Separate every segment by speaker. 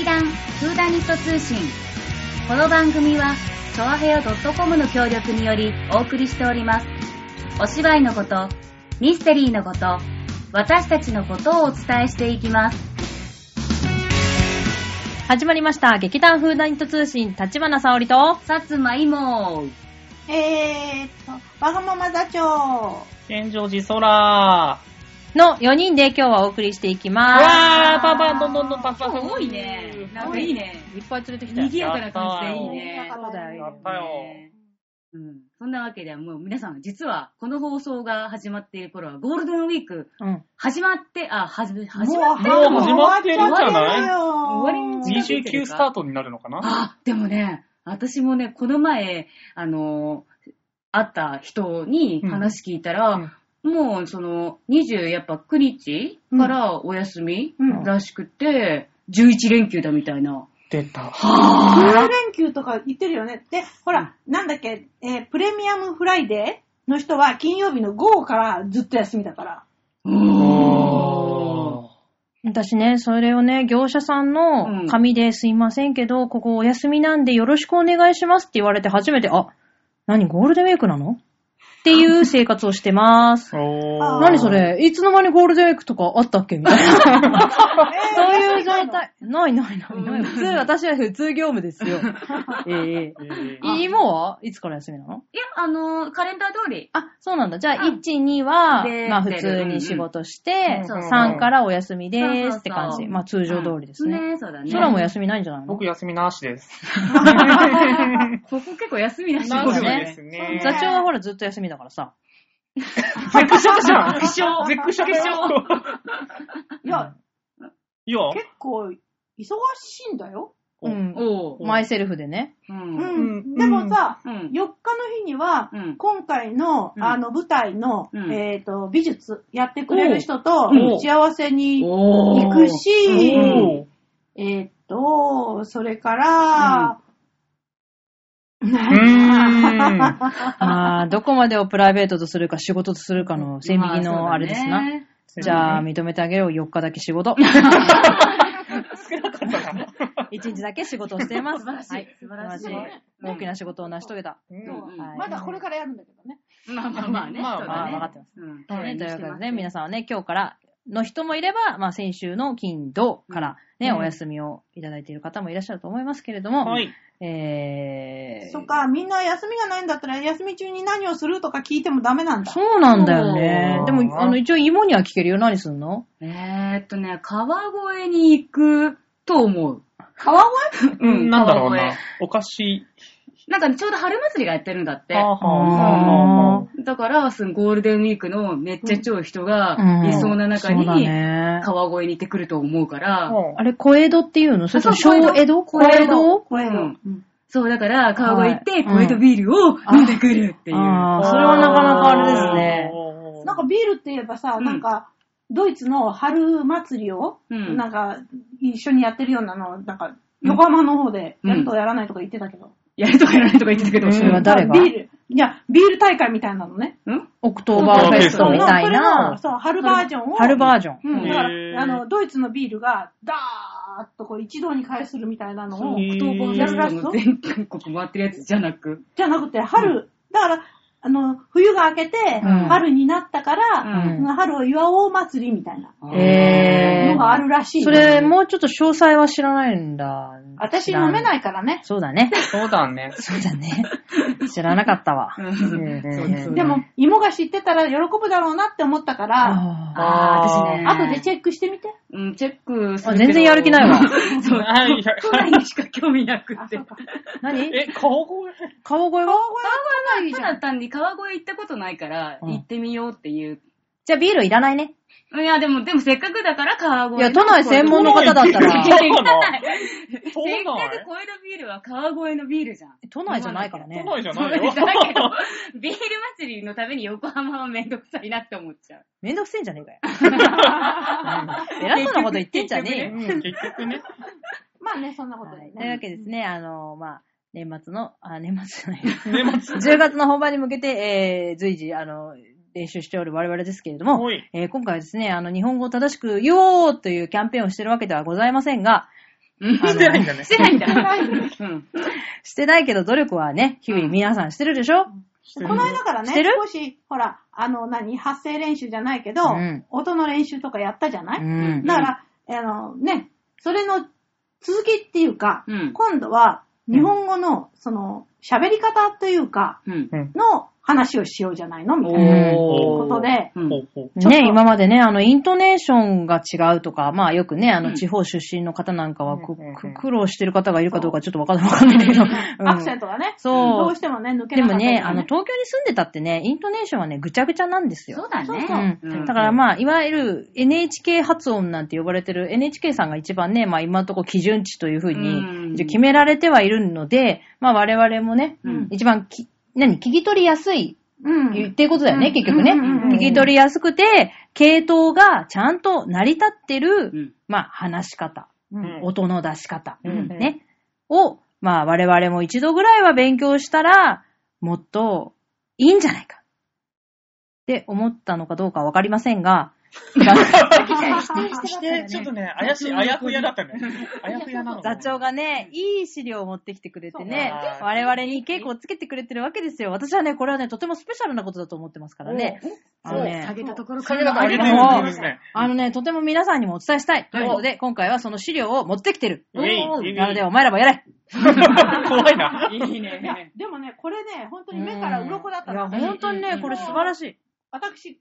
Speaker 1: 劇団フーダニット通信。この番組は、チョアヘオ .com の協力によりお送りしております。お芝居のこと、ミステリーのこと、私たちのことをお伝えしていきます。
Speaker 2: 始まりました。劇団風ダニット通信、立花沙織と、
Speaker 1: さつまいも
Speaker 3: えーっと、わがまま座長。
Speaker 4: 健常寺空。
Speaker 2: の4人で今日はお送りしていきま
Speaker 4: わ
Speaker 2: す。
Speaker 4: ー、パンパン、どんどんどんパンパン。
Speaker 1: 多いね。なんかいいね。
Speaker 2: いっぱい連れてきたよ
Speaker 1: 賑。やかな感じでいいね。
Speaker 3: そうだ
Speaker 4: やったよ。
Speaker 1: うん。そんなわけで、もう皆さん、実は、この放送が始まっている頃は、ゴールデンウィーク、
Speaker 2: うん。
Speaker 1: 始まって、あ、はじめ、始まって
Speaker 4: もう始まってるんじゃない？
Speaker 3: 終わり
Speaker 1: に近づいてる
Speaker 4: 29スタートになるのかな？
Speaker 1: あ、でもね、私もね、この前、あの、会った人に話聞いたら、
Speaker 4: うん
Speaker 1: もう、その、20、やっぱ9日からお休み
Speaker 3: うん
Speaker 1: らしくて、11連休だみたいな。
Speaker 4: 出た。
Speaker 3: 10連休とか言ってるよね。で、ほら、なんだっけ、えープレミアムフライデーの人は金曜日の午後からずっと休みだから。
Speaker 1: おー。
Speaker 2: 私ね、それをね、業者さん
Speaker 1: うん
Speaker 2: の紙ですいませんけど、ここお休みなんでよろしくお願いしますって言われて初めて、あ、何ゴールデンウィークなのっていう生活をしてます。何それ？いつの間にゴールデンウィークとかあったっけ？みたいな。そういう状態。ないないないない。普通、私は普通業務ですよ。ええ
Speaker 4: えー
Speaker 2: 芋はいつから休みなの？
Speaker 1: いや、あの、カレンダー通り。
Speaker 2: あ、そうなんだ。じゃあ、
Speaker 1: うん
Speaker 2: 1、2は
Speaker 1: で、
Speaker 2: まあ普通に仕事して、
Speaker 4: うんうん
Speaker 2: 3からお休みですって感じ。まあ通常通りですね。
Speaker 1: ね、そうだね。
Speaker 2: 空も休みないんじゃないの？
Speaker 4: 僕休みなしです。
Speaker 1: ここ結構休みなし
Speaker 4: ですね。
Speaker 2: 座長はほらずっと休みだからさ。
Speaker 4: ゼクションじゃん。
Speaker 1: ゼクション
Speaker 4: ゼクションだよ。
Speaker 3: いや、
Speaker 4: いや、
Speaker 3: 結構忙しいんだよ。
Speaker 2: うん。マイセルフでね。
Speaker 1: う。
Speaker 3: うん
Speaker 4: うん
Speaker 3: ん。でもさ、
Speaker 1: うん。
Speaker 3: 4日の日には、
Speaker 1: うん
Speaker 3: 今回の、
Speaker 1: うん
Speaker 3: あの、舞台の、
Speaker 1: うん
Speaker 3: えっ、と、美術やってくれる人と
Speaker 1: おう、
Speaker 3: 幸せに行くし、えっ、と、それから、
Speaker 4: うーん。
Speaker 2: あ あ、どこまでをプライベートとするか仕事とするかの線引きのあれですな。じゃあ、認めてあげよう。4日だけ仕事。1日だけ仕事をしています。
Speaker 1: 素晴らしい
Speaker 2: はい。
Speaker 1: 素晴らしい
Speaker 2: 大きな仕事を成し遂げた。
Speaker 4: うん
Speaker 1: うん
Speaker 2: はい
Speaker 3: まだこれからやるんだけどね。
Speaker 1: まあまあまあね。
Speaker 4: まあ
Speaker 2: まあ分かってます。
Speaker 1: うん
Speaker 2: ね、というわけでね、皆さんはね、今日からの人もいれば、まあ先週の金、土からね、
Speaker 4: うん
Speaker 2: お休みをいただいている方もいらっしゃると思いますけれども、
Speaker 4: はい。
Speaker 2: えー、
Speaker 3: そっか、みんな休みがないんだったら、休み中に何をするとか聞いてもダメなんだ。
Speaker 2: そうなんだよね
Speaker 4: そ。う
Speaker 2: でも、あの、一応芋には聞けるよ。何すんの？
Speaker 1: えーっとね、川越に行くと思う。
Speaker 3: 川越？
Speaker 1: うん
Speaker 4: なんだろう
Speaker 1: 川
Speaker 4: な。お菓子。
Speaker 1: なんかちょうど春祭りがやってるんだって。だから、そのゴールデンウィークのめっちゃ超人がいそうな中に、
Speaker 2: ね。
Speaker 1: 川越に行ってくると思うから、
Speaker 4: あ。
Speaker 2: あれ、小江戸っていうの？それ小
Speaker 1: そう小江戸？
Speaker 2: 江戸。小江戸？
Speaker 3: 小江戸。
Speaker 1: うん。そう、だから、川越行って、
Speaker 2: はい。
Speaker 1: 小江戸ビールを飲んでくるっていう。
Speaker 2: それはなかなかあれですね。
Speaker 3: なんかビールって言えばさ、
Speaker 1: うん。
Speaker 3: なんか、ドイツの春祭りを、
Speaker 1: うん。
Speaker 3: なんか、一緒にやってるようなの、なんか、横浜の方でやるとやらないとか言ってたけど。
Speaker 1: やるとかやらないとか言ってたけど、
Speaker 2: うんそれは誰が？
Speaker 3: ビール、いや、ビール大会みたいなのね。
Speaker 1: うん
Speaker 2: オクトーバーフェストみたい
Speaker 3: それの
Speaker 2: な。
Speaker 3: そう、春バージョンを。
Speaker 2: 春バージョン。
Speaker 3: うん、だから、あの、ドイツのビールが、ダーッとこう一堂に会するみたいなのを、
Speaker 1: オクトーバーフェストの全国回ってるやつじゃなく？
Speaker 3: じゃなくて、春、だから、あの、冬が明けて、
Speaker 2: うん
Speaker 3: 春になったから、
Speaker 1: うん
Speaker 3: 春を祝おう祭りみたいなのがあるらしい。
Speaker 2: それ、もうちょっと詳細は知らないんだ。
Speaker 3: 私飲めないいからね。
Speaker 2: そうだね。
Speaker 4: そうだね。
Speaker 2: そうだね。知らなかったわ。
Speaker 3: でも、芋が知ってたら喜ぶだろうなって思ったから、
Speaker 2: あ
Speaker 1: あー、私ね。
Speaker 3: 後でチェックしてみて。
Speaker 1: うん、チェックす
Speaker 2: あ
Speaker 1: る。
Speaker 2: 全然やる気ないわ。
Speaker 1: そう、
Speaker 4: は い
Speaker 1: 都内にしか興味なく
Speaker 3: あ、
Speaker 1: て。
Speaker 2: 何？
Speaker 4: え、川越？
Speaker 2: 川越は？
Speaker 3: 川越は来ないじゃん。
Speaker 1: ただ単に川越行ったことないから、
Speaker 2: うん
Speaker 1: 行ってみようっていう。
Speaker 2: じゃあビールいらないね。
Speaker 1: いや、でも、でもせっかくだから川越の。
Speaker 2: いや、都内専門の方だった
Speaker 4: 都内
Speaker 2: ら、
Speaker 4: そうなの
Speaker 1: せっかく小江戸ビールは川越のビールじゃん。
Speaker 2: 都内じゃないからね。
Speaker 4: 都内じゃないよ。
Speaker 1: だけど、ビール祭りのために横浜はめんどくさいなって思っちゃう。
Speaker 2: めんどくせえんじゃねえかよ。偉そうなこと言ってんじゃねえよ。
Speaker 4: うん結局ね。
Speaker 3: まあね、そんなことで
Speaker 2: はいというわ
Speaker 3: ね。
Speaker 2: けですね、あの、まあ、年末の、あ、年末じゃ
Speaker 4: 年
Speaker 2: ない。
Speaker 4: 末。
Speaker 2: 10月の本番に向けて、えー、随時、あの、練習しておる我々ですけれどもえー今回はですね、あの、日本語を正しく言おうというキャンペーンをしてるわけではございませんが、
Speaker 1: うん
Speaker 4: してないんだね。
Speaker 1: してないんだ。
Speaker 3: してない
Speaker 1: うん。
Speaker 2: してないけど努力はね、日々皆さんしてるでしょ？
Speaker 4: してる
Speaker 3: この間からね、
Speaker 2: してる？
Speaker 3: 少し、ほら、あの、何、発声練習じゃないけど、
Speaker 2: うん
Speaker 3: 音の練習とかやったじゃない、
Speaker 2: うん。
Speaker 3: だから、あの、ね、それの続きっていうか、
Speaker 1: うん
Speaker 3: 今度は、日本語の、その、喋り方というか、
Speaker 1: うん。
Speaker 3: の話をしようじゃないのみたいなことで、
Speaker 2: ね、今までね、あの、イントネーションが違うとか、まあよくね、あの、
Speaker 1: うん
Speaker 2: 地方出身の方なんかは苦労してる方がいるかどうかちょっとわかんないけど。うん。
Speaker 3: アクセントがね、
Speaker 2: そう。
Speaker 3: どうしてもね、抜けなかったり
Speaker 2: でもね、あの、東京に住んでたってね、イントネーションはね、ぐちゃぐちゃなんですよ。
Speaker 1: そうだね。
Speaker 3: そう
Speaker 2: だからまあ、いわゆる NHK 発音なんて呼ばれてる NHK さんが一番ね、まあ今のところ基準値というふう
Speaker 1: うん。
Speaker 2: に一応決められてはいるので、まあ我々もね、
Speaker 1: うん。
Speaker 2: 一番き、何、聞き取りやすい
Speaker 3: うん。
Speaker 2: っていうことだよね、
Speaker 3: うん。
Speaker 2: 結局ね。
Speaker 3: うんうんうん
Speaker 2: 聞き取りやすくて、系統がちゃんと成り立ってる、
Speaker 1: うん。
Speaker 2: まあ話し方、
Speaker 3: うん。
Speaker 2: 音の出し方、
Speaker 4: うん。
Speaker 2: ね、を、まあ我々も一度ぐらいは勉強したら、もっといいんじゃないか。って思ったのかどうかわかりませんが、
Speaker 4: して、ちょっとね、怪しい、あやふやだったね。あやふやなの。
Speaker 2: 座長がね、いい資料を持ってきてくれてね、我々に稽古をつけてくれてるわけですよ。私はね、これはね、とてもスペシャルなことだと思ってますからね。あのね
Speaker 1: 下、げたところ
Speaker 4: それだと上げてる
Speaker 2: もう
Speaker 4: んですね。
Speaker 2: あのね、とても皆さんにもお伝えしたい。ということで、今回はその資料を持ってきてる。なので、お前らもやれ。
Speaker 4: 怖いな。
Speaker 1: いいね。
Speaker 3: でもね、これね、本当に目から鱗だった
Speaker 2: いや、
Speaker 3: の。
Speaker 2: 本当にね、これ素晴らしい。
Speaker 3: 私、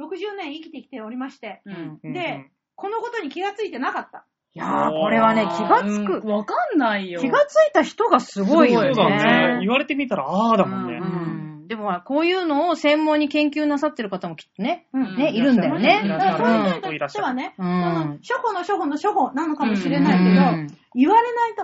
Speaker 3: 60年生きてきておりまして、
Speaker 1: うん。
Speaker 3: で、このことに気がついてなかった。
Speaker 2: いやー、これはね、気がつ
Speaker 1: うん。
Speaker 2: く。
Speaker 1: わかんないよ。
Speaker 2: 気がついた人がすごいよね。
Speaker 4: そうだね。言われてみたら、ああだもんね。
Speaker 2: うんでもまあ、こういうのを専門に研究なさってる方もきっとね、
Speaker 3: うん。
Speaker 2: ね、いるんだよね。
Speaker 3: だからそういう人にとってはね、
Speaker 2: うん。
Speaker 3: 初歩の初歩の初歩なのかもしれないけど、
Speaker 2: うん。
Speaker 3: 言われないと、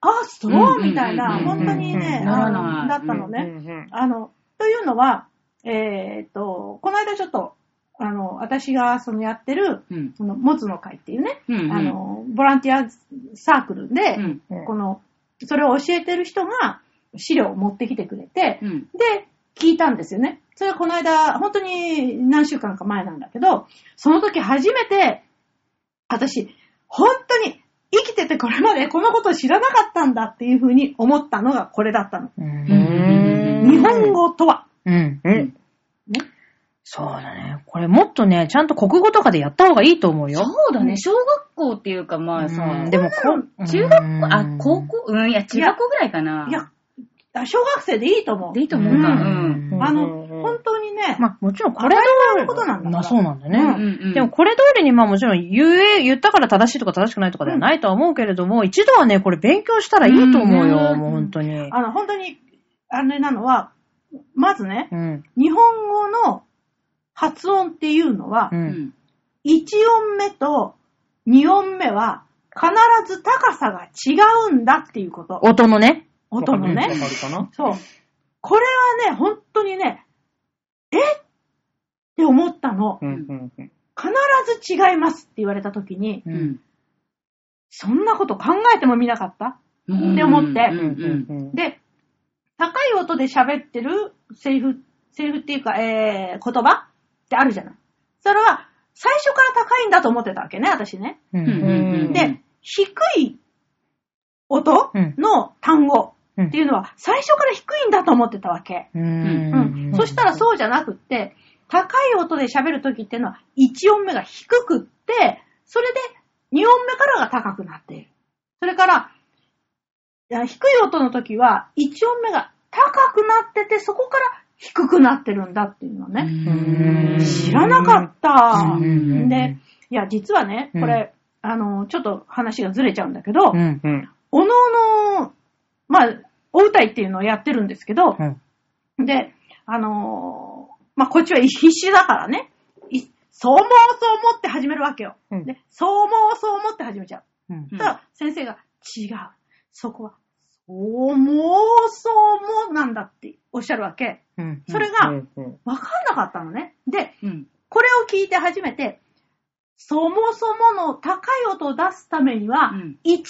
Speaker 3: あ、そう、
Speaker 1: うん
Speaker 3: みたいな、
Speaker 1: うん。
Speaker 3: 本当にね、
Speaker 1: うん。
Speaker 3: あのだったのね。
Speaker 4: うん。うん。
Speaker 3: あの、というのは、えーっと、この間ちょっと、あの、私がそのやってる、
Speaker 1: うん。
Speaker 3: その、もつの会っていうね、
Speaker 1: うんうん
Speaker 3: あの、ボランティアサークルで、
Speaker 1: うん。
Speaker 4: うん
Speaker 3: この、それを教えてる人が資料を持ってきてくれて、
Speaker 1: うん。
Speaker 3: で、聞いたんですよね。それはこの間、本当に何週間か前なんだけど、その時初めて、私、本当に生きててこれまでこのことを知らなかったんだっていうふうに思ったのがこれだったの。
Speaker 2: うん
Speaker 3: 日本語とは。
Speaker 2: うん。
Speaker 4: うん。
Speaker 3: ね。
Speaker 2: そうだね。これもっとね、ちゃんと国語とかでやった方がいいと思うよ。
Speaker 1: そうだね。小学校っていうか、まあさ
Speaker 2: うん、でもこ
Speaker 1: 中学校、あ、高校？うん、いや、中学校ぐらいかな。
Speaker 3: いや、あ小学生でいいと思う。
Speaker 1: でいいと思うか。
Speaker 3: う
Speaker 1: うんん。
Speaker 3: あの、
Speaker 4: うん
Speaker 3: 本当にね、
Speaker 2: まあもちろんこれ通
Speaker 3: のことなんだ
Speaker 2: まあそうなんだね。
Speaker 3: うん
Speaker 1: うんうん。
Speaker 2: でもこれ通りにまあもちろん言え、言ったから正しいとか正しくないとかではないとは思うけれども、一度はね、これ勉強したらいいと思うよ、
Speaker 1: うん
Speaker 2: もう本当に。
Speaker 3: あの、本当に、あれなのは、まずね、
Speaker 2: うん。
Speaker 3: 日本語の発音っていうのは
Speaker 2: う、。
Speaker 1: うんん。
Speaker 3: 1音目と2音目は必ず高さが違うんだっていうこと。
Speaker 2: 音のね。
Speaker 3: 音のねそう。これはね、本当にね、え？って思ったの。
Speaker 4: うんうんうん。
Speaker 3: 必ず違いますって言われた時に、
Speaker 2: う。
Speaker 1: うんん。
Speaker 3: そんなこと考えてもみなかった？
Speaker 1: うん
Speaker 3: って思ってで、高い音で喋ってるセリフ、セリフっていうか、えー、言葉？ってあるじゃない。それは、最初から高いんだと思ってたわけね、私ね。
Speaker 2: う。
Speaker 1: うん。
Speaker 3: で、低い音
Speaker 2: うん
Speaker 3: の単語
Speaker 2: うん
Speaker 3: っていうのは、最初から低いんだと思ってたわけ。
Speaker 2: う
Speaker 3: うんん。そしたらそうじゃなくって、高い音で喋るときっていうのは、1音目が低くって、それで2音目からが高くなっている。それから、低い音の時は、1音目が高くなってて、そこから低くなってるんだっていうのね。
Speaker 2: うん
Speaker 3: 知らなかった。
Speaker 2: うん
Speaker 3: で、いや、実はね、これ、あの、ちょっと話がずれちゃうんだけど、
Speaker 2: うん。
Speaker 4: うん。
Speaker 3: おのおの、まあ、お歌いっていうのをやってるんですけど、
Speaker 2: うん
Speaker 3: で、あのーまあ、こっちは必死だからね、いそう思うそう思って始めるわけよ。
Speaker 4: うん
Speaker 3: で、そう思うそう思って始めちゃう。
Speaker 2: うん
Speaker 3: ただ、先生が、違う。そこは、そう思うそう思うなんだっておっしゃるわけ。
Speaker 2: うん。
Speaker 3: それが、
Speaker 4: うんうん
Speaker 3: わかんなかったのね。で、
Speaker 1: うん。
Speaker 3: これを聞いて初めて、そもそもの高い音を出すためには、
Speaker 1: うん
Speaker 3: 1音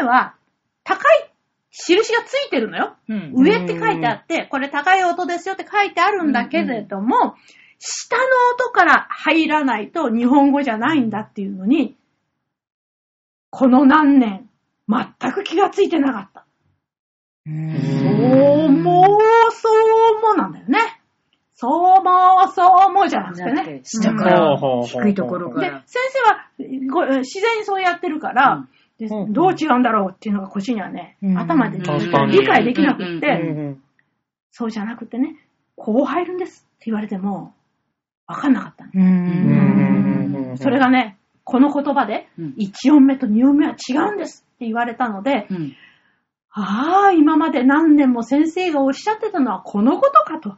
Speaker 3: 目は高い印がついてるのよ。
Speaker 1: うん。
Speaker 3: 上って書いてあって、これ高い音ですよって書いてあるんだけれども、下の音から入らないと日本語じゃないんだっていうのに、この何年全く気がついてなかった。
Speaker 2: う
Speaker 3: そ
Speaker 2: ん
Speaker 3: うもう、そうもなんだよね。そうも、そうもじゃなくてね。
Speaker 1: 下から低いところか
Speaker 3: で、
Speaker 1: ら。
Speaker 3: 先生はご自然にそうやってるから、で
Speaker 2: うん。
Speaker 3: どう違うんだろうっていうのがこっちにはね、
Speaker 2: うん。
Speaker 3: 頭で理解できなくって、
Speaker 1: うん。
Speaker 4: うん
Speaker 3: そうじゃなくてね、こう入るんですって言われても、わかんなかったの、
Speaker 2: う
Speaker 4: うん。
Speaker 2: ん。
Speaker 3: それがね、この言葉で、
Speaker 1: うん。
Speaker 3: 1音目と2音目は違うんですって言われたので、
Speaker 1: うん
Speaker 3: ああ、今まで何年も先生がおっしゃってたのはこのことかと。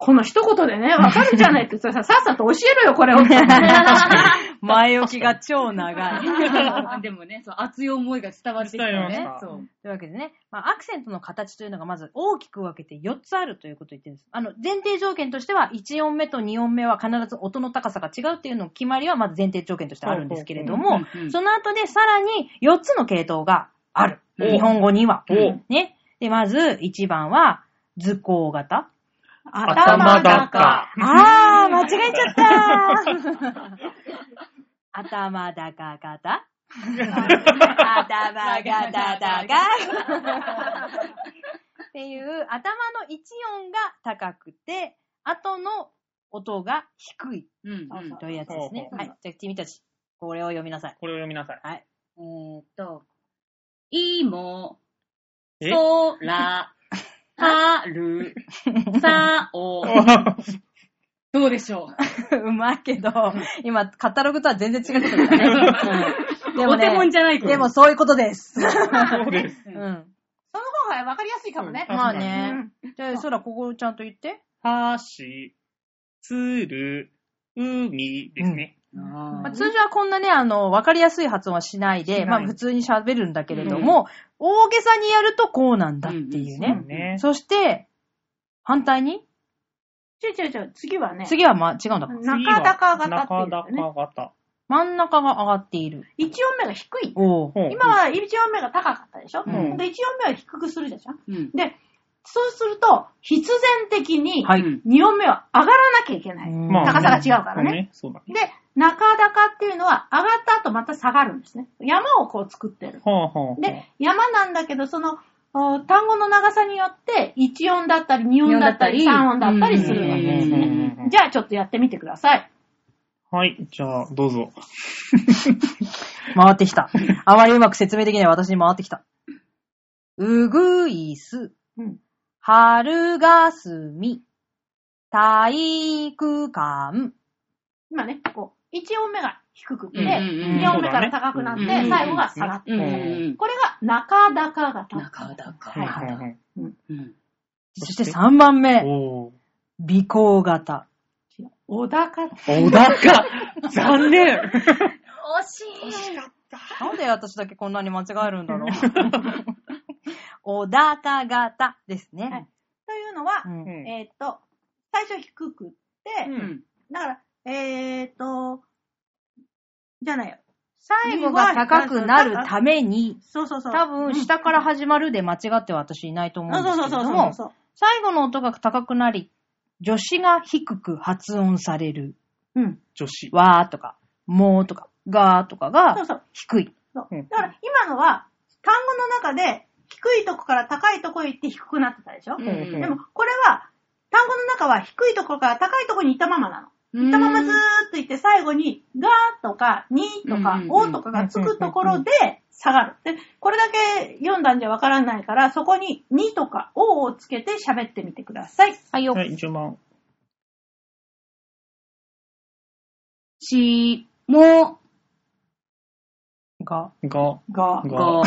Speaker 4: うん
Speaker 3: この一言でね、わかるじゃないって、それさ、さっさと教えろよ、これを。
Speaker 2: 前置きが超長い。
Speaker 1: でもね、そう、熱い思いが伝わってきたよねそう。
Speaker 2: というわけでね、まあ、アクセントの形というのがまず大きく分けて4つあるということを言ってるんです。あの、前提条件としては、1音目と2音目は必ず音の高さが違うっていうの決まりはまず前提条件としてあるんですけれどもその後でさらに4つの系統がある。
Speaker 1: お
Speaker 2: 日本語には。
Speaker 4: お
Speaker 2: ね。で、まず1番は図工型。
Speaker 4: 頭高。
Speaker 2: あー、間違えちゃった 頭高型？頭型高。っていう、頭の一音が高くて、後の音が低い
Speaker 1: うんうん
Speaker 2: というやつですね。はい。じゃあ、君たち、これを読みなさい。
Speaker 4: これを読みなさい。
Speaker 2: はい。
Speaker 1: えーっと、いも、
Speaker 4: え？
Speaker 1: そら、はる、さお。どうでしょ
Speaker 2: う？まいけど、今、カタログとは全然違ってくるからね。うん、で
Speaker 1: うお手本じゃない
Speaker 2: でもそういうことです。
Speaker 4: そうです。
Speaker 2: うん。
Speaker 3: その方がわかりやすいかもね。
Speaker 4: うん
Speaker 2: まあね。じゃあ、そら、ここちゃんと言って。
Speaker 4: はし、つる、海ですね。
Speaker 1: あ
Speaker 2: まあ、通常はこんなね、あの、わかりやすい発音はしないで、
Speaker 4: い
Speaker 2: まあ普通に喋るんだけれども、大げさにやるとこうなんだっていうね。
Speaker 1: うん
Speaker 4: ね。
Speaker 2: そして、反対に、
Speaker 3: ちょいちょいちょい、次はね、
Speaker 2: 次はまあ違うんだ。
Speaker 3: 中高型って
Speaker 4: 中
Speaker 3: いうね。
Speaker 4: 高型。
Speaker 2: 真ん中が上がっている。
Speaker 3: 1音目が低い。今は1音目が高かったでしょ、
Speaker 2: うん
Speaker 3: で ?1 音目は低くするでしょ？
Speaker 1: うん。
Speaker 3: で、そうすると、必然的に
Speaker 2: はい
Speaker 1: うん
Speaker 3: 2音目は上がらなきゃいけない。高さが違うからね。
Speaker 4: そうだね。
Speaker 3: で、中高っていうのは上がった後また下がるんですね。山をこう作ってる。
Speaker 4: ほうほうほう。
Speaker 3: で、山なんだけど、その、お単語の長さによって、1音だったり、2音だったり、
Speaker 1: 二音
Speaker 3: 3音だったりするわけですね。
Speaker 4: うん
Speaker 3: じゃあ、ちょっとやってみてください。
Speaker 4: はい、じゃあ、どうぞ。
Speaker 2: 回ってきた。あまりうまく説明できない私に回ってきた。うぐいす、
Speaker 3: うん。
Speaker 2: 春がすみ、体育館。
Speaker 3: 今ね、こう、1音目が低くて、
Speaker 1: うんうんうん
Speaker 3: 2音目から高くなって、
Speaker 1: そうだね
Speaker 3: 最後が下がって
Speaker 1: うん
Speaker 3: る。
Speaker 1: うん
Speaker 3: これが中高型。
Speaker 1: 中高
Speaker 3: はい
Speaker 4: ほうほうほう
Speaker 1: うん。
Speaker 2: そして3番目、
Speaker 4: おー。
Speaker 2: 尾行型。
Speaker 3: 小高。
Speaker 4: 小高 残念
Speaker 1: 惜しい。
Speaker 2: なんで私だけこんなに間違えるんだろう。小高型ですね。
Speaker 3: はいというのは、
Speaker 2: うん
Speaker 4: うん
Speaker 3: えーっと、最初低くって、
Speaker 1: うん。
Speaker 3: だから、えーっと、じゃないよ。
Speaker 2: 最後が高くなるために、
Speaker 3: そうそうそう。
Speaker 2: 多分下から始まるで間違っては私いないと思うんです
Speaker 3: そうそうそう
Speaker 2: けれども、
Speaker 3: そうそう。
Speaker 2: 最後の音が高くなり、助詞が低く発音される。
Speaker 3: うん。
Speaker 4: 女子。
Speaker 2: わーとか、もーとか、がーとか
Speaker 3: そう
Speaker 2: が
Speaker 3: そう。
Speaker 2: 低い。
Speaker 3: そう
Speaker 4: うん
Speaker 3: だから今のは、単語の中で低いとこから高いとこへ行って低くなってたでしょ、
Speaker 1: うん
Speaker 4: うん
Speaker 3: でも、これは、単語の中は低いところから高いところに行ったままなの。行ったままずーっと行って最後に、がーとか、にとかおとかがつくところで下がる。で、これだけ読んだんじゃわからないから、そこににとかおをつけて喋ってみてください。
Speaker 2: はいよ。
Speaker 4: はい、順番。
Speaker 1: し、も、
Speaker 2: が。
Speaker 4: が、
Speaker 3: が、
Speaker 1: が、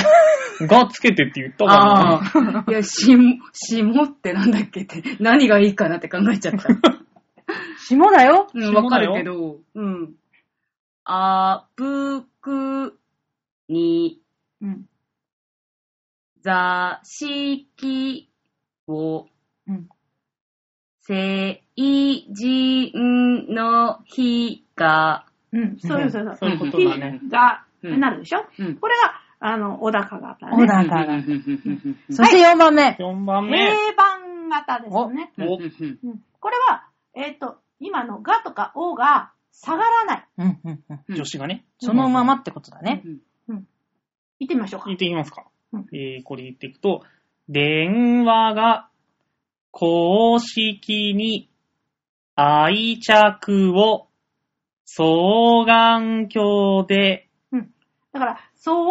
Speaker 4: がつけてって言ったか
Speaker 1: ああ。いや、しも、しもってなんだっけって、何がいいかなって考えちゃった。
Speaker 2: 下だよ。
Speaker 1: うん、わかるけど、うん。あぶくに
Speaker 3: うん。
Speaker 1: 座敷を
Speaker 3: うん。
Speaker 1: 成人の日が、
Speaker 3: うん。そういう、そう
Speaker 4: そういうことだね
Speaker 3: 日が、
Speaker 1: うん
Speaker 3: なるでしょ？
Speaker 1: うん。
Speaker 3: これが、あの、小高型ね。
Speaker 2: 小高型。
Speaker 1: うん
Speaker 2: そして4番目。
Speaker 4: 4番目。
Speaker 3: 定番型ですね。
Speaker 4: お
Speaker 3: うんこれは、えっ、と、今のがとかおが下がらない。
Speaker 2: うんうんうん
Speaker 4: 女子がね。
Speaker 2: そのままってことだね。
Speaker 3: 行ってみましょうか
Speaker 4: 言っ。てみますか。
Speaker 3: うん
Speaker 4: えー、これ言っていくと、電話が公式に愛着を双眼鏡で、
Speaker 3: だから、双眼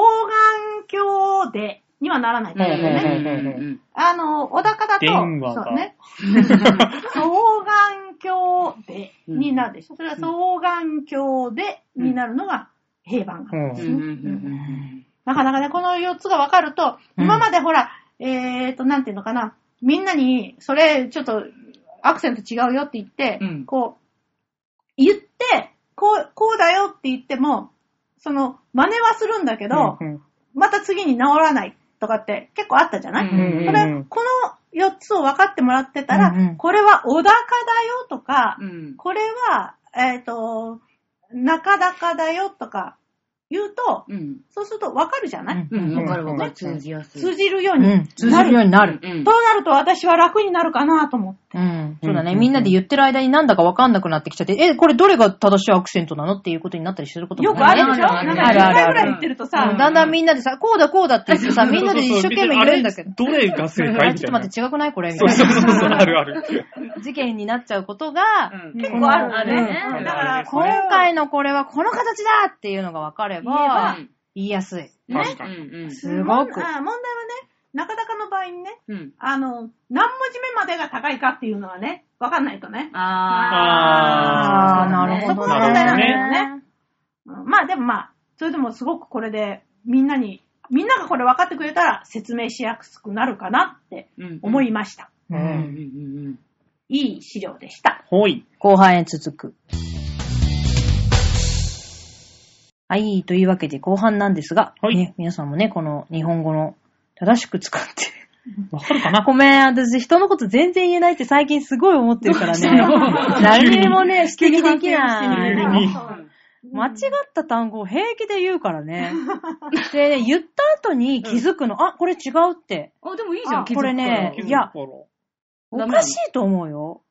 Speaker 3: 鏡でにはならないと思うんだよね。
Speaker 4: うん
Speaker 3: あの、小高だと、そうね。双眼鏡でになるでしょ。それは双眼鏡でになるのが平板
Speaker 4: うん
Speaker 3: 眼ですね。なかなかね、この4つが分かると、
Speaker 2: うん
Speaker 3: 今までほら、えーと、なんていうのかな、みんなに、それ、ちょっと、アクセント違うよって言って、
Speaker 5: うん
Speaker 3: こう、言って、こう、こうだよって言っても、その、真似はするんだけど、
Speaker 4: うん
Speaker 3: また次に治らないとかって結構あったじゃない、
Speaker 5: うん
Speaker 3: それ、この4つを分かってもらってたら、
Speaker 2: うんうん。
Speaker 3: これは小高だよとか、
Speaker 5: うん。
Speaker 3: これは、えっ、と、中高だよとか言うと、
Speaker 5: うん。
Speaker 3: そうすると分かるじゃない、
Speaker 5: うん。わかるわかる。通じやすい。
Speaker 3: 通じるように
Speaker 2: うん。通じるようになる。
Speaker 5: うん。
Speaker 3: そうなると私は楽になるかなと思って。
Speaker 2: うん。そうだね。
Speaker 4: うん
Speaker 2: みんなで言ってる間になんだかわかんなくなってきちゃって、え、これどれが正しいアクセントなのっていうことになったりすることも
Speaker 3: よくあるでしょ？
Speaker 5: ある
Speaker 3: なんか10
Speaker 2: あるある
Speaker 3: 回ぐらい言ってるとさ、
Speaker 2: うんだんだんみんなでさ、こうだこうだって言ってさ、みんなで一生懸命言うんだけど。
Speaker 4: どれが正解
Speaker 2: あちょっと待って、違くない？これみた
Speaker 4: そう
Speaker 2: い
Speaker 4: そうそうそう、
Speaker 2: な。
Speaker 4: あるある。
Speaker 2: 事件になっちゃうことが、
Speaker 5: うん
Speaker 3: 結構ある
Speaker 2: ある
Speaker 3: ね。だから、
Speaker 2: 今回のこれはこの形だっていうのが分かれ
Speaker 3: 言えば
Speaker 2: ば、言いやすい。
Speaker 4: 確かに。
Speaker 5: うん。
Speaker 2: すごく
Speaker 3: 問。あ問題はね、中高の場合にね、
Speaker 5: うん。
Speaker 3: あの、何文字目までが高いかっていうのはね、わかんないとね。
Speaker 5: あ
Speaker 2: あー、なるほどね。
Speaker 3: そこが問題なんだよね。うんまあでもまあ、それでもすごくこれで、みんなに、みんながこれ分かってくれたら説明しやすくなるかなって
Speaker 5: うん。
Speaker 3: 思いました。
Speaker 2: う
Speaker 5: うん。うん
Speaker 2: ん。
Speaker 3: いい資料でした。
Speaker 4: ほい。
Speaker 2: 後半へ続く。はい、というわけで後半なんですが、
Speaker 4: はい。
Speaker 2: ね、皆さんもね、この日本語の正しく使って、
Speaker 4: わかるかな？
Speaker 2: ごめん、私人のこと全然言えないって最近すごい思ってるからね。何にもね、指摘できない。間違った単語を平気で言うからね。で、ね、言った後に気づくの、あ、これ違うって。
Speaker 5: あ、でもいいじゃん、
Speaker 2: これねいやおかしいと思うよ。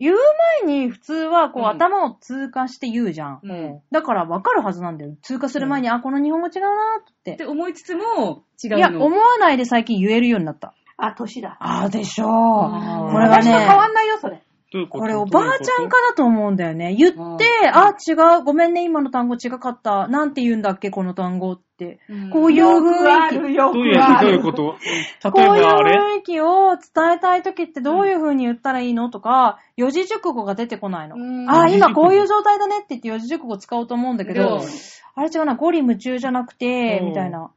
Speaker 2: 言う前に普通はこう、
Speaker 5: うん
Speaker 2: 頭を通過して言うじゃん。
Speaker 5: うん。
Speaker 2: だから分かるはずなんだよ。通過する前に、あ、この日本語違うなーって
Speaker 5: っ。て思いつつも、違うの。
Speaker 2: いや、思わないで最近言えるようになった。
Speaker 3: あ、年だ。
Speaker 2: あーでしょ
Speaker 5: あー
Speaker 2: う。これは
Speaker 3: 私と変わ
Speaker 2: ね、
Speaker 3: んないよ、それ。
Speaker 4: こ
Speaker 2: れおばあちゃんかなと思うんだよね。言って、あ、違う、ごめんね、今の単語違かった。なんて言うんだっけ、この単語って。
Speaker 5: うん。
Speaker 2: こういう雰囲気。
Speaker 4: どういうこと？
Speaker 2: こ
Speaker 4: 例え
Speaker 2: ういう雰囲気を伝えたいときってどういう風に言ったらいいの？とか、四字熟語が出てこないの。
Speaker 5: うん。
Speaker 2: あ、今こういう状態だねって言って四字熟語使おうと思うんだけど
Speaker 5: うん、
Speaker 2: あれ違うな、語理夢中じゃなくて、
Speaker 4: うん。
Speaker 2: みたいな。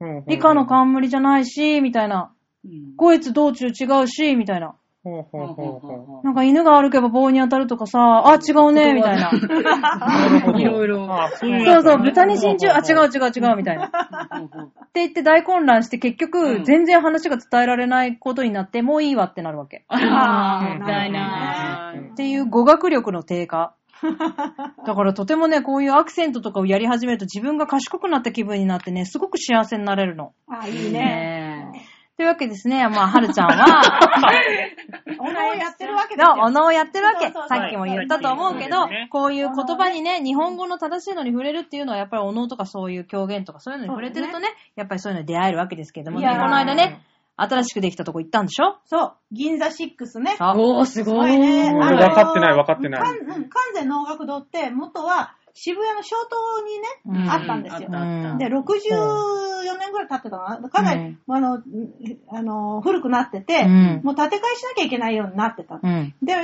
Speaker 4: うん。
Speaker 2: 理科の冠じゃないし、みたいな。
Speaker 5: うん。
Speaker 2: 語越道中違うし、みたいな。
Speaker 4: ほうほうほうほ
Speaker 2: なんか犬が歩けば棒に当たるとかさ、あ、違うね、みたいな。
Speaker 5: いろいろ
Speaker 4: あそういう
Speaker 2: そうそう、
Speaker 4: やつね
Speaker 2: 豚に真珠、あ、違う違う違う、みたいな。って言って大混乱して結
Speaker 5: う
Speaker 2: 局
Speaker 5: ん
Speaker 2: 全然話が伝えられないことになって、もういいわってなるわけ。
Speaker 5: あー、
Speaker 3: うん
Speaker 5: みたいな
Speaker 4: うん
Speaker 2: っていう語学力の低下。だからとてもね、こういうアクセントとかをやり始めると自分が賢くなった気分になってね、すごく幸せになれるの。
Speaker 3: あ、いいね。
Speaker 5: ね
Speaker 2: というわけですね、まあ、はるちゃんは、
Speaker 3: おのをやってるわけですよ。
Speaker 2: おのをやってるわけ。
Speaker 3: そうそうそう。
Speaker 2: さっきも言ったと思うけどこういう言葉にね、日本語の正しいのに触れるっていうのは、やっぱりおのとかそういう狂言とかそういうのに触れてるとね、やっぱりそういうのに出会えるわけですけどもね、この間ね、新しくできたとこ行ったんでしょ？
Speaker 3: そう、銀座6ね。
Speaker 2: あ
Speaker 5: おー、すごい。
Speaker 3: すごいね。
Speaker 4: 分かってない分かってない。
Speaker 3: 関西能楽堂って元は渋谷の小東にね、
Speaker 2: うん。
Speaker 3: あったんですよ。で、64年ぐらい経ってたのかな？かなり、あの、うんあの、古くなってて、
Speaker 2: うん
Speaker 3: もう建て替えしなきゃいけないようになってた。
Speaker 2: うん。
Speaker 3: で、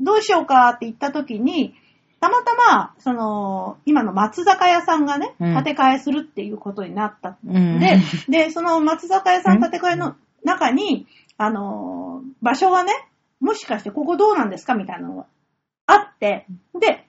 Speaker 3: どうしようかって言った時に、たまたま、その、今の松坂屋さんがね、
Speaker 2: うん
Speaker 3: 建て替えするっていうことになった。
Speaker 2: うん。
Speaker 3: で、で、その松坂屋さん建て替えの中に、あのー、場所がね、もしかしてここどうなんですかみたいなのがあって、で、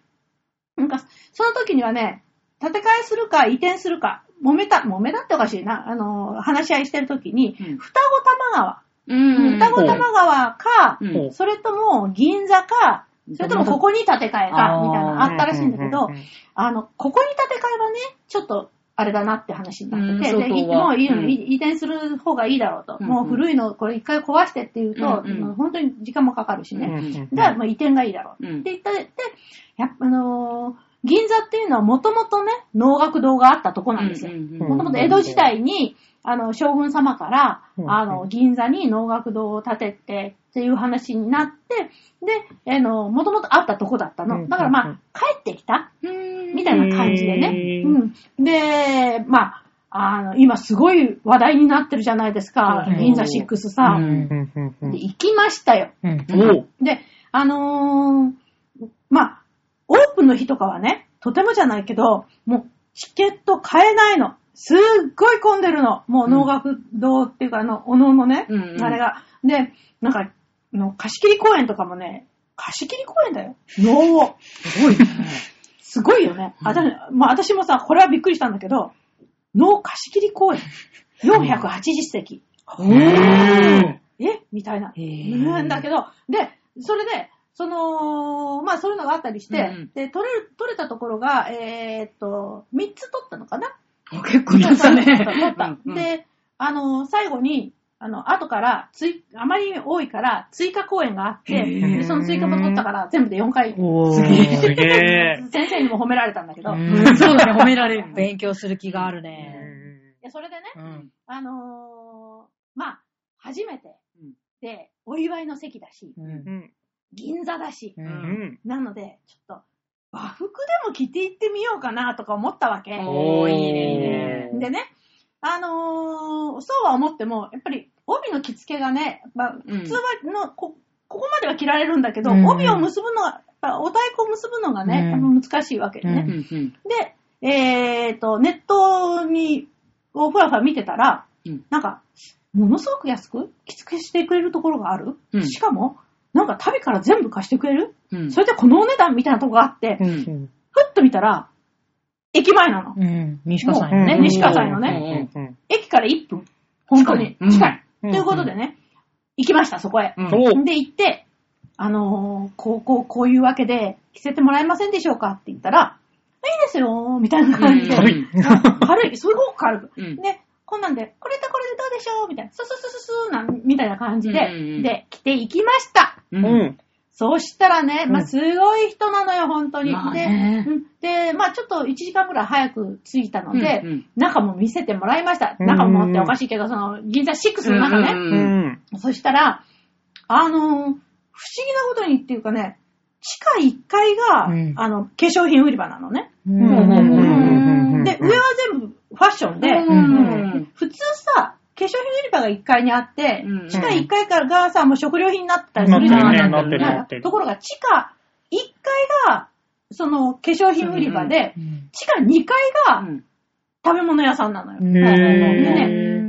Speaker 3: なんか、その時にはね、建て替えするか移転するか、揉めた、揉めたっておかしいな、あのー、話し合いしてる時に、
Speaker 5: うん。
Speaker 3: 双子玉川、
Speaker 5: うん。
Speaker 3: 双子玉川か、
Speaker 5: うん。
Speaker 3: それとも銀座か、それともここに建て替えか、みたいなのあったらしいんだけどあの、ここに建て替えはね、ちょっと、あれだなって話になってて、
Speaker 5: うん。
Speaker 3: で、もういいの、
Speaker 5: うん。
Speaker 3: い移転する方がいいだろうと。
Speaker 5: うん。
Speaker 3: もう古いの、これ一回壊してっていうと、
Speaker 5: うん。う
Speaker 3: 本当に時間もかかるしね。じゃあ、まあ移転がいいだろう。
Speaker 5: うん。
Speaker 3: って言ったで、やっぱあのー銀座っていうのはもともとね、能楽堂があったとこなんですよ。
Speaker 5: うん
Speaker 3: もともと江戸時代に、あの、将軍様から、
Speaker 4: うん
Speaker 3: あの、銀座に能楽堂を建ててっていう話になって、で、あの、もともとあったとこだったの。
Speaker 4: うん
Speaker 3: だからまあ
Speaker 4: うん、
Speaker 3: 帰ってきた
Speaker 5: うん
Speaker 3: みたいな感じでね。うん。で、まあ、あの、今すごい話題になってるじゃないですか。
Speaker 2: うん
Speaker 3: 銀座6さ。で、行きましたよ。で、あのーまあ、オープンの日とかはね、とてもじゃないけど、もうチケット買えないの。すっごい混んでるの。もう能楽堂っていうか、あの、おのおのね、
Speaker 5: うんうん
Speaker 3: あれが。で、なんか、あの貸し切り公演とかもね、貸し切り公演だよ。能を。
Speaker 5: すごいね。
Speaker 3: すごいよね。あたまあ、私もさ、これはびっくりしたんだけど、能貸し切り公演。480席。え？みたいな。
Speaker 5: へー
Speaker 3: うんだけど、で、それで、その、まあそういうのがあったりして、
Speaker 5: うんうん。
Speaker 3: で、取れる、取れたところが、えーっと、3つ取ったのかな？
Speaker 5: 結構だったね。
Speaker 3: 取ったで、あの、最後に、あの、後から、つい、あまりに多いから、追加公演があって、でその追加も取ったから、全部で4回、
Speaker 4: おー。
Speaker 5: すげえ。
Speaker 3: 先生にも褒められたんだけど、い
Speaker 2: うん。
Speaker 5: そうだね、褒められる。
Speaker 2: 勉強する気があるね。
Speaker 3: やそれでね、
Speaker 2: うん。
Speaker 3: あのーまあ、初めて
Speaker 5: うん、
Speaker 3: で、お祝いの席だし、
Speaker 2: うん
Speaker 4: うん
Speaker 3: 銀座だし、
Speaker 2: う。
Speaker 4: うんん
Speaker 3: なので、ちょっと、和服でも着て行ってみようかなとか思ったわけ。
Speaker 5: おー、いいね、いいね。
Speaker 3: でね、あのーそうは思っても、やっぱり帯の着付けがね、まあ、
Speaker 5: うん
Speaker 3: 普通はのこ、ここまでは着られるんだけど、
Speaker 2: うん
Speaker 3: 帯を結ぶのが、やっぱお太鼓を結ぶのがね、
Speaker 2: うん
Speaker 3: 難しいわけでね。
Speaker 2: うん
Speaker 5: うんうん
Speaker 3: で、えっ、と、ネットに、をふわふわ見てたら、
Speaker 5: うん
Speaker 3: なんか、ものすごく安く着付けしてくれるところがある？
Speaker 5: うん
Speaker 3: しかも、なんか旅から全部貸してくれる？
Speaker 5: うん
Speaker 3: それでこのお値段みたいなとこがあって、
Speaker 5: う
Speaker 4: うんん
Speaker 3: ふっと見たら、駅前なの。
Speaker 2: うん。西川さんよね。
Speaker 4: うん
Speaker 3: 西川さんのね
Speaker 4: うんうん
Speaker 3: 駅から1分。本当に。
Speaker 5: 近い
Speaker 3: ということでね、行きました、そこへ。で、行って、あのーこう、こう、こういうわけで、着せてもらえませんでしょうか？って言ったら、いいですよ、みたいな感じで。
Speaker 5: うん軽い
Speaker 3: あ軽い、すごく軽く。
Speaker 5: うん
Speaker 3: で、こんなんで、これとこれでどうでしょう？みたいな、スススススーなん、みたいな感じで、
Speaker 5: うんうんうん。
Speaker 3: で、着ていきました。
Speaker 5: う。
Speaker 4: うん。ん
Speaker 3: そうしたらね、まあ、
Speaker 4: うん
Speaker 3: すごい人なのよ、本当に。
Speaker 5: まあ
Speaker 3: で
Speaker 5: ね
Speaker 3: うん、で、まあ、ちょっと1時間ぐらい早く着いたので、
Speaker 5: うんうん。
Speaker 3: 中も見せてもらいました。
Speaker 4: うん。
Speaker 3: 中もっておかしいけど、その、銀座6の中ね。
Speaker 5: うん
Speaker 4: う
Speaker 5: うん。
Speaker 4: ん
Speaker 3: そしたら、あのー不思議なことにっていうかね、地下1階が、
Speaker 2: うん。
Speaker 3: あの、化粧品売り場なのね。
Speaker 2: うん。
Speaker 4: うん。うん
Speaker 3: で、上は全部ファッションで、普通さ、化粧品売り場が1階にあって、
Speaker 5: うん。
Speaker 3: 地下1階からがさ、もう食料品になってたりするじゃない、
Speaker 5: なってるね
Speaker 4: なってる。
Speaker 3: ところが地下1階が、その化粧品売り場で、
Speaker 2: うん。
Speaker 3: 地下2階が
Speaker 5: うん。
Speaker 3: 食べ物屋さんなのよ。
Speaker 4: へ
Speaker 3: で
Speaker 4: ー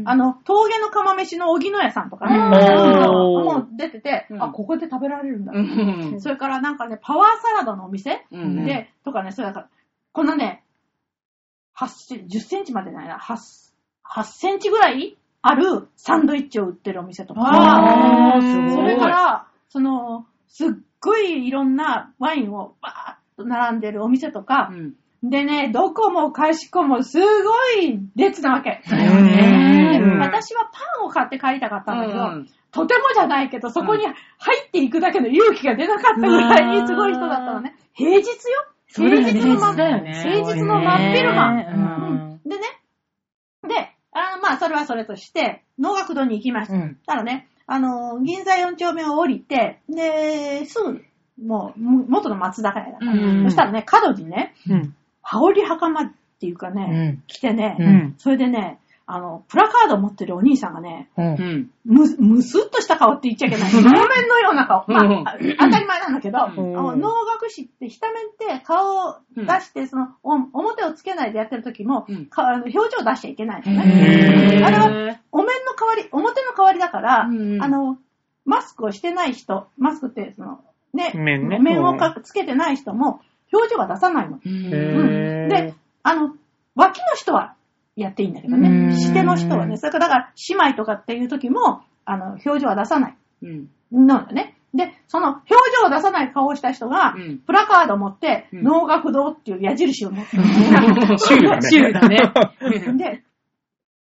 Speaker 3: ね、あの、峠の釜飯の荻野屋さんとかね、もう出てて、
Speaker 5: うん。
Speaker 3: あ、ここで食べられるんだ。
Speaker 5: うん。
Speaker 3: それからなんかね、パワーサラダのお店、
Speaker 5: うん。
Speaker 3: で、とかね、それだから、このね、8セン10センチまでないな、8、8センチぐらいあるサンドイッチを売ってるお店とか、それから、その、すっごいいろんなワインをバーッと並んでるお店とか。
Speaker 5: う、ん。
Speaker 3: でね、どこもかしこもすごい列なわけ。私はパンを買って帰りたかったんだけど、
Speaker 5: うん。
Speaker 3: とてもじゃないけど、そこに入っていくだけの勇気が出なかったぐらいにすごい人だったのね。平日よ
Speaker 5: そうだよね
Speaker 3: 平日の真っ
Speaker 5: 平日だよね。
Speaker 3: 平日の真っ昼間。
Speaker 2: ね。
Speaker 3: うん。でね、で、あのまあ、それはそれとして、能楽堂に行きました。
Speaker 2: うん。
Speaker 3: ただね、あの、銀座4丁目を降りて、で、すぐ、もう、も元の松坂屋だから、
Speaker 5: うん。
Speaker 3: そしたらね、角にね、
Speaker 4: うん。
Speaker 3: 羽織袴っていうかね、
Speaker 2: うん。
Speaker 3: 着てね、
Speaker 2: うん。
Speaker 3: それでね、あの、プラカード持ってるお兄さんがね、
Speaker 2: うん。
Speaker 5: うん
Speaker 3: む、むすっとした顔って言っちゃいけない。能面のような顔。ま
Speaker 5: うん。
Speaker 3: あ、あ当たり前なんだけど、能楽師って、ひためって顔を出して、その、お表をつけないでやってる時も、
Speaker 5: うん。
Speaker 3: かあの表情を出しちゃいけないね。
Speaker 2: ー。
Speaker 3: あれは、お面の代わり、表の代わりだから、
Speaker 5: うん。
Speaker 3: あの、マスクをしてない人、マスクって、その、ね、
Speaker 4: 面ね。
Speaker 3: 面をかつけてない人も、表情は出さないの。
Speaker 5: うん。
Speaker 3: うん。で、あの、脇の人はやっていいんだけどね。
Speaker 2: うん
Speaker 3: しての人はね。それから、だから、姉妹とかっていう時も、あの、表情は出さない。
Speaker 5: うん
Speaker 3: なんだね。で、その表情を出さない顔をした人が、
Speaker 5: うん
Speaker 3: プラカードを持って、
Speaker 5: うん
Speaker 3: 能楽堂っていう矢印を持ってる、
Speaker 4: シュールだね。
Speaker 5: シュールだね。
Speaker 3: で、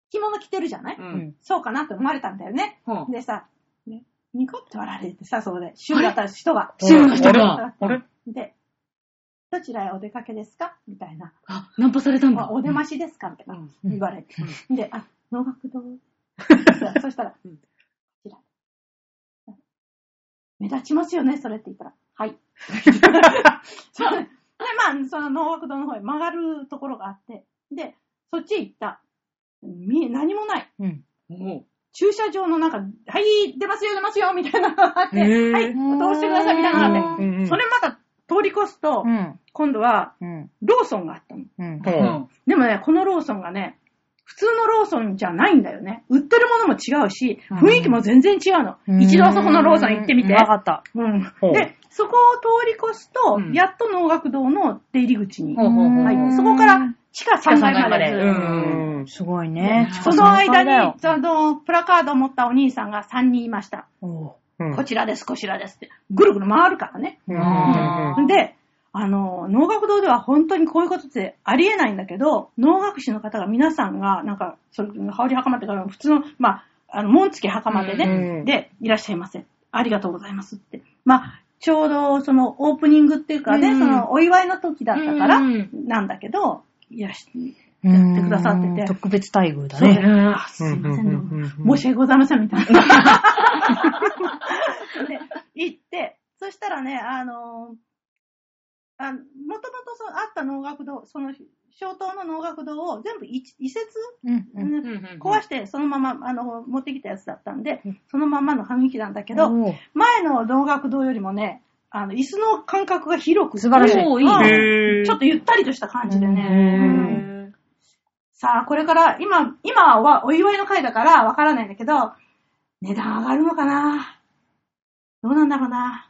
Speaker 3: 着物着てるじゃない、
Speaker 5: うん
Speaker 3: そうかなって思われたんだよね。
Speaker 5: ほう
Speaker 3: でさ、ね、ニコって笑われてさ、そこで、シュールだった人が。
Speaker 5: シュールな人が
Speaker 4: あれ？
Speaker 3: で、どちらへお出かけですか？みたいな。
Speaker 5: あ、ナンパされたんだ。
Speaker 3: あお出ましですか？みたいな。
Speaker 5: うん
Speaker 3: 言われて。で、あ、能楽堂。そしたら、
Speaker 5: うん
Speaker 3: こちら。目立ちますよね、それって言ったら。はい。そうで、まあ、その能楽堂の方へ曲がるところがあって、で、そっちへ行った。見え、何もない。
Speaker 2: うん。
Speaker 5: も
Speaker 3: 駐車場の中、はい、出ますよ、出ますよ、みたいなのがあって、はい、通してください、みたいなのがあって、それまた通り越すと、
Speaker 2: うん。
Speaker 3: 今度は、
Speaker 2: うん。
Speaker 3: ローソンがあったの。
Speaker 2: うん。
Speaker 5: う。
Speaker 4: ほ
Speaker 3: でもね、このローソンがね、普通のローソンじゃないんだよね。売ってるものも違うし、
Speaker 2: うん
Speaker 3: 雰囲気も全然違うの。一度あそこのローソン行ってみて。
Speaker 2: わかった。
Speaker 3: うん
Speaker 4: ほう
Speaker 3: で、そこを通り越すと、
Speaker 5: うん
Speaker 3: やっと能楽堂の出入り口に
Speaker 5: ほうほうほう
Speaker 3: 入って、そこから地下3階までず
Speaker 5: う
Speaker 3: っ
Speaker 5: ん
Speaker 4: うん。
Speaker 2: すごいね。
Speaker 3: その間に、
Speaker 2: よ
Speaker 3: その、プラカードを持ったお兄さんが3人いました。
Speaker 2: お
Speaker 4: うん
Speaker 3: こちらです、こちらですって。ぐるぐる回るからね。
Speaker 4: うんうん
Speaker 3: で、あの、能楽堂では本当にこういうことってありえないんだけど、能楽師の方が皆さんが、なんか、それ、羽織袴ってか、普通の、まあ、あの、紋付き袴でね、
Speaker 4: うん
Speaker 3: で、いらっしゃいませ。ありがとうございますって。まあ、ちょうど、その、オープニングっていうかね、
Speaker 5: うん
Speaker 3: その、お祝いの時だったから、
Speaker 5: うん
Speaker 3: なんだけど、いらし、やってくださってて。
Speaker 2: 特別待遇だ
Speaker 3: そう
Speaker 2: ね。
Speaker 3: あすいません、申し訳ございません、みたいな。で、行って、そしたらね、あのあもともとそのあった能楽堂、その、小東の能楽堂を全部移移設、
Speaker 2: うんうん。
Speaker 3: うん壊して、そのまま、あの、持ってきたやつだったんで、そのままの雰囲気なんだけど、前の能楽堂よりもね、あの、椅子の間隔が広くて
Speaker 2: 素晴らしい
Speaker 3: ちょっとゆったりとした感じでね。
Speaker 2: うん
Speaker 3: うんさあ、これから、今、今はお祝いの会だからわからないんだけど、値段上がるのかな？どうなんだろうな？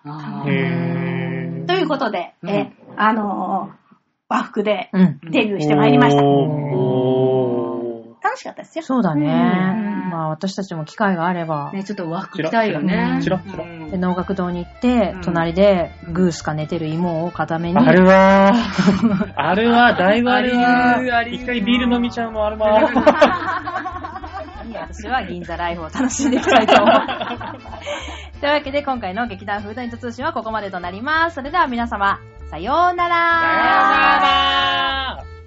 Speaker 3: ということで、
Speaker 5: うん
Speaker 3: え、あのー和服で
Speaker 2: うん。
Speaker 3: デビューしてまいりました。
Speaker 4: おー
Speaker 3: 楽しかったですよ。
Speaker 2: そうだね。
Speaker 3: うん
Speaker 2: まあ私たちも機会があれば、
Speaker 5: ね、ちょっと和服着たいよね。
Speaker 4: チラッチラ
Speaker 5: うん
Speaker 2: で能楽堂に行って、
Speaker 5: うん
Speaker 2: 隣でグースか寝てる芋を固めに、
Speaker 4: あるわー。あるわ、だいぶあるわ
Speaker 5: あるある
Speaker 4: 一回ビール飲みちゃうもあるわ。
Speaker 2: 私は銀座ライフを楽しんでいきたいと思う。というわけで今回の劇団フードイント通信はここまでとなります。それでは皆様、さようなら。
Speaker 5: さようなら